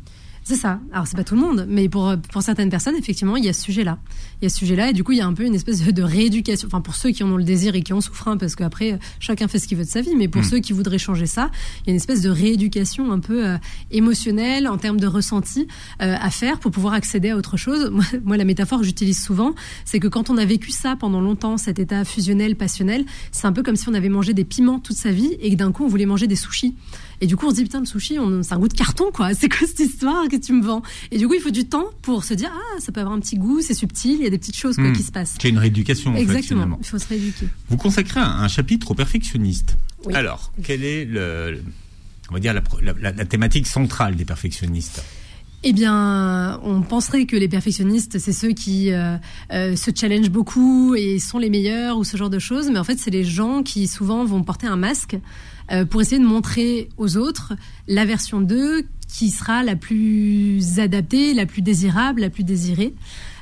C'est ça. Alors c'est pas tout le monde, mais pour pour certaines personnes, effectivement, il y a ce sujet-là. Il y a ce sujet-là, et du coup, il y a un peu une espèce de, rééducation. Enfin, pour ceux qui en ont le désir et qui en souffrent, hein, parce qu'après, chacun fait ce qu'il veut de sa vie. Mais pour mm. ceux qui voudraient changer ça, il y a une espèce de rééducation un peu euh, émotionnelle en termes de ressenti euh, à faire pour pouvoir accéder à autre chose. Moi, moi la métaphore que j'utilise souvent, c'est que quand on a vécu ça pendant longtemps, cet état fusionnel, passionnel, c'est un peu comme si on avait mangé des piments toute sa vie et que d'un coup, on voulait manger des sushis. Et du coup, on se dit, putain, le sushi, c'est un goût de carton, quoi. C'est quoi cette histoire que tu me vends? Et du coup, il faut du temps pour se dire, ah, ça peut avoir un petit goût, c'est subtil, il y a des petites choses quoi, hmm. qui se passent. C'est une rééducation, en Exactement, il faut se rééduquer. Vous consacrez un, chapitre aux perfectionnistes. Alors, quelle est le, on va dire, la, la thématique centrale des perfectionnistes? Eh bien, on penserait que les perfectionnistes, c'est ceux qui euh, euh, se challengent beaucoup et sont les meilleurs ou ce genre de choses, mais en fait, c'est les gens qui souvent vont porter un masque pour essayer de montrer aux autres la version d'eux qui sera la plus adaptée, la plus désirable, la plus désirée.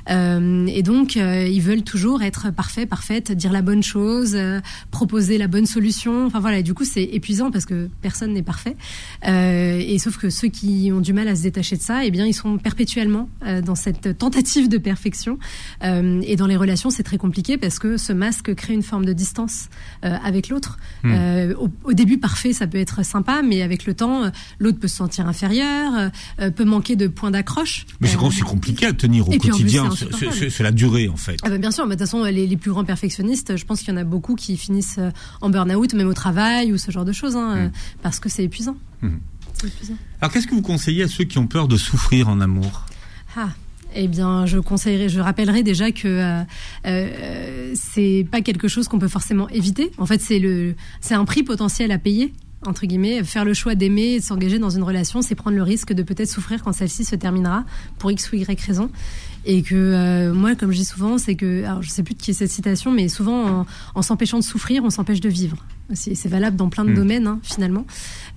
Euh, et donc, euh, ils veulent toujours être parfaits, parfaites, dire la bonne chose, euh, proposer la bonne solution. Enfin voilà, et du coup, c'est épuisant parce que personne n'est parfait. et sauf que ceux qui ont du mal à se détacher de ça, eh bien, ils sont perpétuellement dans cette tentative de perfection. et dans les relations, c'est très compliqué parce que ce masque crée une forme de distance avec l'autre. Hmm. Au, au, début, parfait, ça peut être sympa, mais avec le temps, l'autre peut se sentir inférieur, peut manquer de points d'accroche. Mais c'est compliqué à tenir au quotidien c'est la durée en fait. Ah bah, bien sûr, mais de toute façon, les, les, plus grands perfectionnistes, je pense qu'il y en a beaucoup qui finissent euh, en burn-out, même au travail ou ce genre de choses, hein, mm. euh, parce que c'est épuisant. Mm. épuisant. Alors qu'est-ce que vous conseillez à ceux qui ont peur de souffrir en amour? Ah. Eh bien, je conseillerais, je rappellerai déjà que euh, euh, c'est pas quelque chose qu'on peut forcément éviter. En fait, c'est le, c'est un prix potentiel à payer entre guillemets, faire le choix d'aimer et de s'engager dans une relation, c'est prendre le risque de peut-être souffrir quand celle-ci se terminera pour X ou Y raison. Et que euh, moi, comme je dis souvent, c'est que, alors je sais plus de qui est cette citation, mais souvent, en, s'empêchant de souffrir, on s'empêche de vivre. C'est valable dans plein de hmm. domaines, hein, finalement.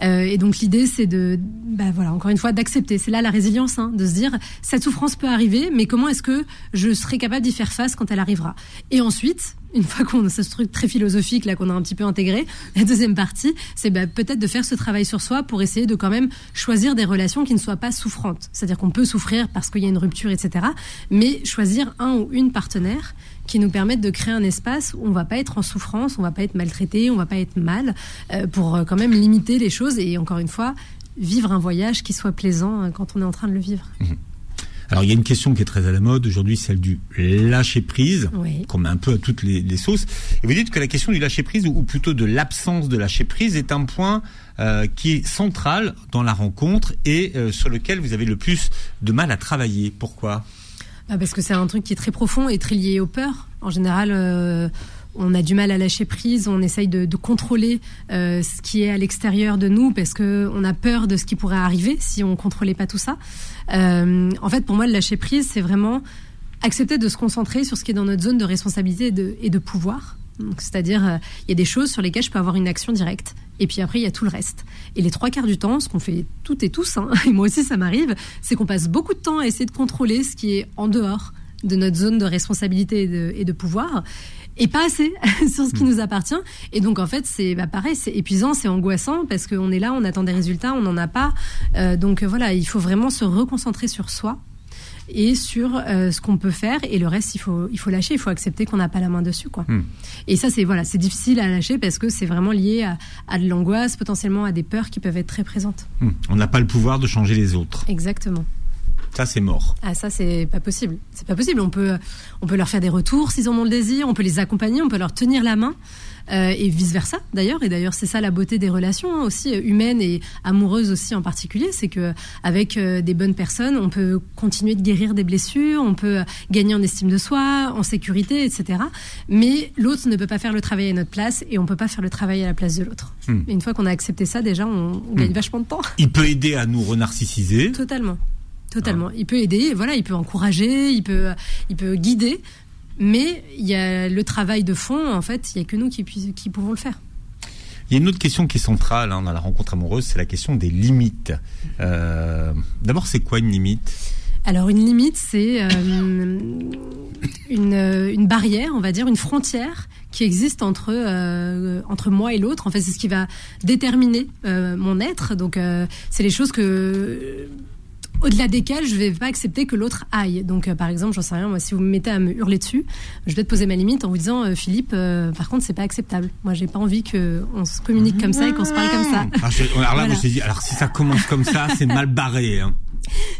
Euh, et donc l'idée, c'est de, bah voilà, encore une fois, d'accepter. C'est là la résilience, hein, de se dire, cette souffrance peut arriver, mais comment est-ce que je serai capable d'y faire face quand elle arrivera? Et ensuite, une fois qu'on a ce truc très philosophique là qu'on a un petit peu intégré, la deuxième partie, c'est bah, peut-être de faire ce travail sur soi pour essayer de quand même choisir des relations qui ne soient pas souffrantes. C'est-à-dire qu'on peut souffrir parce qu'il y a une rupture, etc. Mais choisir un ou une partenaire qui nous permette de créer un espace où on va pas être en souffrance, on va pas être maltraité, on va pas être mal, euh, pour euh, quand même limiter les choses et encore une fois vivre un voyage qui soit plaisant euh, quand on est en train de le vivre. Mmh. Alors il y a une question qui est très à la mode aujourd'hui, celle du lâcher prise, qu'on met un peu à toutes les, sauces. Et vous dites que la question du lâcher prise, ou plutôt de l'absence de lâcher prise, est un point euh, qui est central dans la rencontre et euh, sur lequel vous avez le plus de mal à travailler. Pourquoi? Bah, Parce que c'est un truc qui est très profond et très lié aux peurs. En général. Euh, on a du mal à lâcher prise, on essaye de, contrôler euh, ce qui est à l'extérieur de nous parce que on a peur de ce qui pourrait arriver si on contrôlait pas tout ça. Euh, en fait, pour moi, le lâcher prise, c'est vraiment accepter de se concentrer sur ce qui est dans notre zone de responsabilité et de, et de pouvoir. C'est-à-dire, il y a des choses sur lesquelles je peux avoir une action directe Et puis après, il y a tout le reste. Et les trois quarts du temps, ce qu'on fait toutes et tous, hein, et moi aussi ça m'arrive, c'est qu'on passe beaucoup de temps à essayer de contrôler ce qui est en dehors de notre zone de responsabilité et de, et de pouvoir et pas assez sur ce qui nous appartient. Et donc en fait, c'est bah, pareil, c'est épuisant, c'est angoissant parce qu'on est là, on attend des résultats, on n'en a pas. Euh, donc voilà, il faut vraiment se reconcentrer sur soi et sur euh, ce qu'on peut faire. Et le reste il faut il faut lâcher. Il faut accepter qu'on n'a pas la main dessus quoi. Hmm. et ça c'est voilà c'est difficile à lâcher parce que c'est vraiment lié à, à de l'angoisse potentiellement à des peurs qui peuvent être très présentes. Hmm. On n'a pas le pouvoir de changer les autres. exactement. Ça, c'est mort. ah ça c'est pas possible. C'est pas possible. On peut on peut leur faire des retours s'ils en ont le désir. On peut les accompagner. On peut leur tenir la main euh, et vice versa d'ailleurs et d'ailleurs c'est ça la beauté des relations hein, aussi euh, humaines et amoureuses aussi en particulier c'est que avec euh, des bonnes personnes on peut continuer de guérir des blessures on peut gagner en estime de soi en sécurité etc mais l'autre ne peut pas faire le travail à notre place et on peut pas faire le travail à la place de l'autre Hmm. une fois qu'on a accepté ça déjà on, on gagne vachement de temps Il peut aider à nous renarcissiser. Totalement. Totalement. Il peut aider, voilà, il peut encourager, il peut, il peut guider, mais il y a le travail de fond, en fait, il y a que nous qui, pouvons le faire. Il y a une autre question qui est centrale hein, dans la rencontre amoureuse, c'est la question des limites. Euh, D'abord, c'est quoi une limite? Alors, une limite, c'est euh, une, une barrière, on va dire, une frontière qui existe entre, euh, entre moi et l'autre. En fait, c'est ce qui va déterminer mon être. Donc, c'est les choses que au-delà desquelles je vais pas accepter que l'autre aille. Donc, euh, par exemple, j'en sais rien, moi, si vous me mettez à me hurler dessus, je vais te poser ma limite en vous disant, euh, Philippe, euh, par contre, c'est pas acceptable. Moi, j'ai pas envie que on se communique comme ça et qu'on se parle comme ça. alors, je- alors là, Voilà. moi, je dit, alors si ça commence comme ça, c'est mal barré. hein.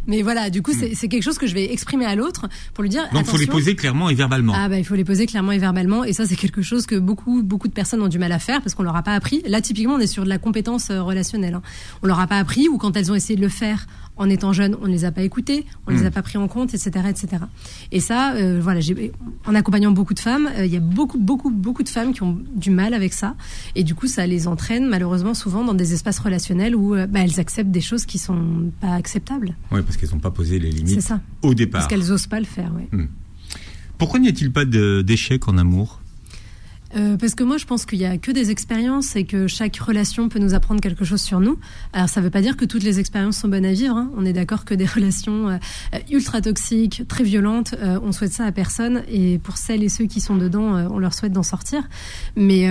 Mais voilà, du coup, c'est c'est quelque chose que je vais exprimer à l'autre pour lui dire. Donc, faut les poser clairement et verbalement. Ah bah il faut les poser clairement et verbalement et ça c'est quelque chose que beaucoup beaucoup de personnes ont du mal à faire parce qu'on leur a pas appris. Là typiquement on est sur de la compétence euh, relationnelle. Hein. On leur a pas appris ou quand elles ont essayé de le faire en étant jeunes, on ne les a pas écoutées, on les a pas pris en compte, etc., etc. Et ça, euh, voilà, en accompagnant beaucoup de femmes, euh, il y a beaucoup beaucoup beaucoup de femmes qui ont du mal avec ça et du coup ça les entraîne malheureusement souvent dans des espaces relationnels où euh, bah, elles acceptent des choses qui sont pas acceptables. Oui, parce qu'elles n'ont pas posé les limites ça. au départ. Parce qu'elles osent pas le faire. Ouais. Pourquoi n'y a-t-il pas d'échec en amour? Euh, parce que moi, je pense qu'il y a que des expériences et que chaque relation peut nous apprendre quelque chose sur nous. Alors, ça ne veut pas dire que toutes les expériences sont bonnes à vivre. hein. On est d'accord que des relations euh, ultra toxiques, très violentes, euh, on souhaite ça à personne. Et pour celles et ceux qui sont dedans, on leur souhaite d'en sortir. Mais,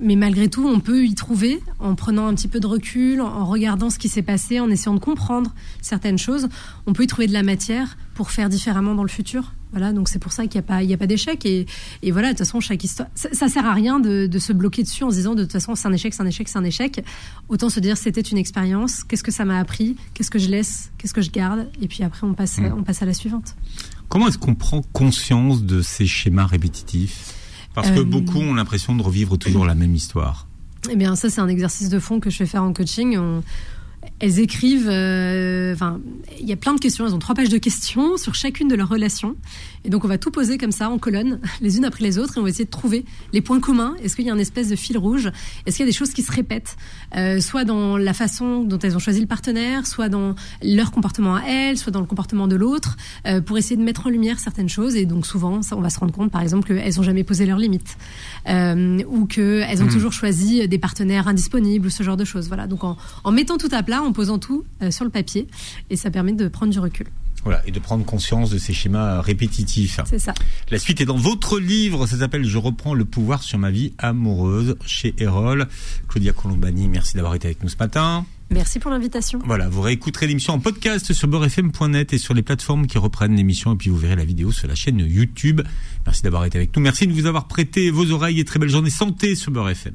mais malgré tout, on peut y trouver en prenant un petit peu de recul, en regardant ce qui s'est passé, en essayant de comprendre certaines choses. On peut y trouver de la matière pour faire différemment dans le futur. Voilà, donc c'est pour ça qu'il n'y a pas, il y a pas d'échec. Et, et voilà, de toute façon, chaque histoire, ça, ça sert à rien de, de se bloquer dessus en se disant de toute façon c'est un échec, c'est un échec, c'est un échec. Autant se dire c'était une expérience. Qu'est-ce que ça m'a appris Qu'est-ce que je laisse Qu'est-ce que je garde Et puis après on passe, Mm. on passe à la suivante. Comment est-ce qu'on prend conscience de ces schémas répétitifs? Parce que Euh, beaucoup ont l'impression de revivre toujours la même histoire. Eh bien, ça, c'est un exercice de fond que je fais faire en coaching. On- Elles écrivent, euh, enfin, il y a plein de questions. Elles ont trois pages de questions sur chacune de leurs relations. Et donc, on va tout poser comme ça, en colonne, les unes après les autres, et on va essayer de trouver les points communs. Est-ce qu'il y a un espèce de fil rouge? Est-ce qu'il y a des choses qui se répètent? Euh, Soit dans la façon dont elles ont choisi le partenaire, soit dans leur comportement à elles, soit dans le comportement de l'autre, euh, pour essayer de mettre en lumière certaines choses. Et donc, souvent, ça, on va se rendre compte, par exemple, qu'elles n'ont jamais posé leurs limites. Ou qu'elles ont Mhm. toujours choisi des partenaires indisponibles ou ce genre de choses. Voilà. Donc, en, en mettant tout à plat, en posant tout euh, sur le papier, et ça permet de prendre du recul. Voilà, et de prendre conscience de ces schémas répétitifs. C'est ça. La suite est dans votre livre, ça s'appelle Je reprends le pouvoir sur ma vie amoureuse chez Erol. Claudia Colombani, merci d'avoir été avec nous ce matin. Merci pour l'invitation. Voilà, vous réécouterez l'émission en podcast sur beurrefm.net et sur les plateformes qui reprennent l'émission et puis vous verrez la vidéo sur la chaîne YouTube. Merci d'avoir été avec nous. Merci de vous avoir prêté vos oreilles et très belle journée santé sur Beurre FM.